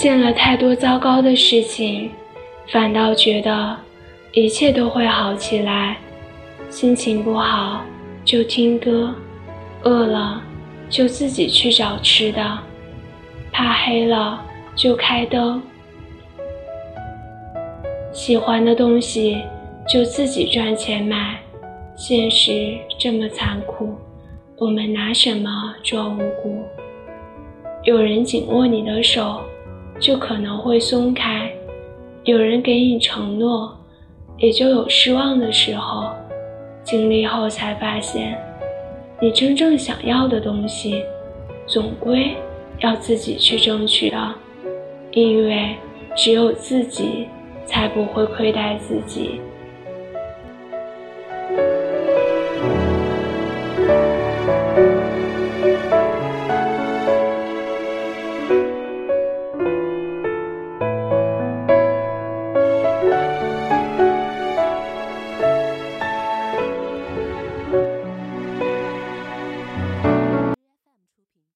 见了太多糟糕的事情，反倒觉得一切都会好起来。心情不好就听歌，饿了就自己去找吃的，怕黑了就开灯。喜欢的东西就自己赚钱买，现实这么残酷，我们拿什么做无辜？有人紧握你的手，就可能会松开；有人给你承诺，也就有失望的时候。经历后才发现，你真正想要的东西，总归要自己去争取的，因为只有自己。才不会亏待自己。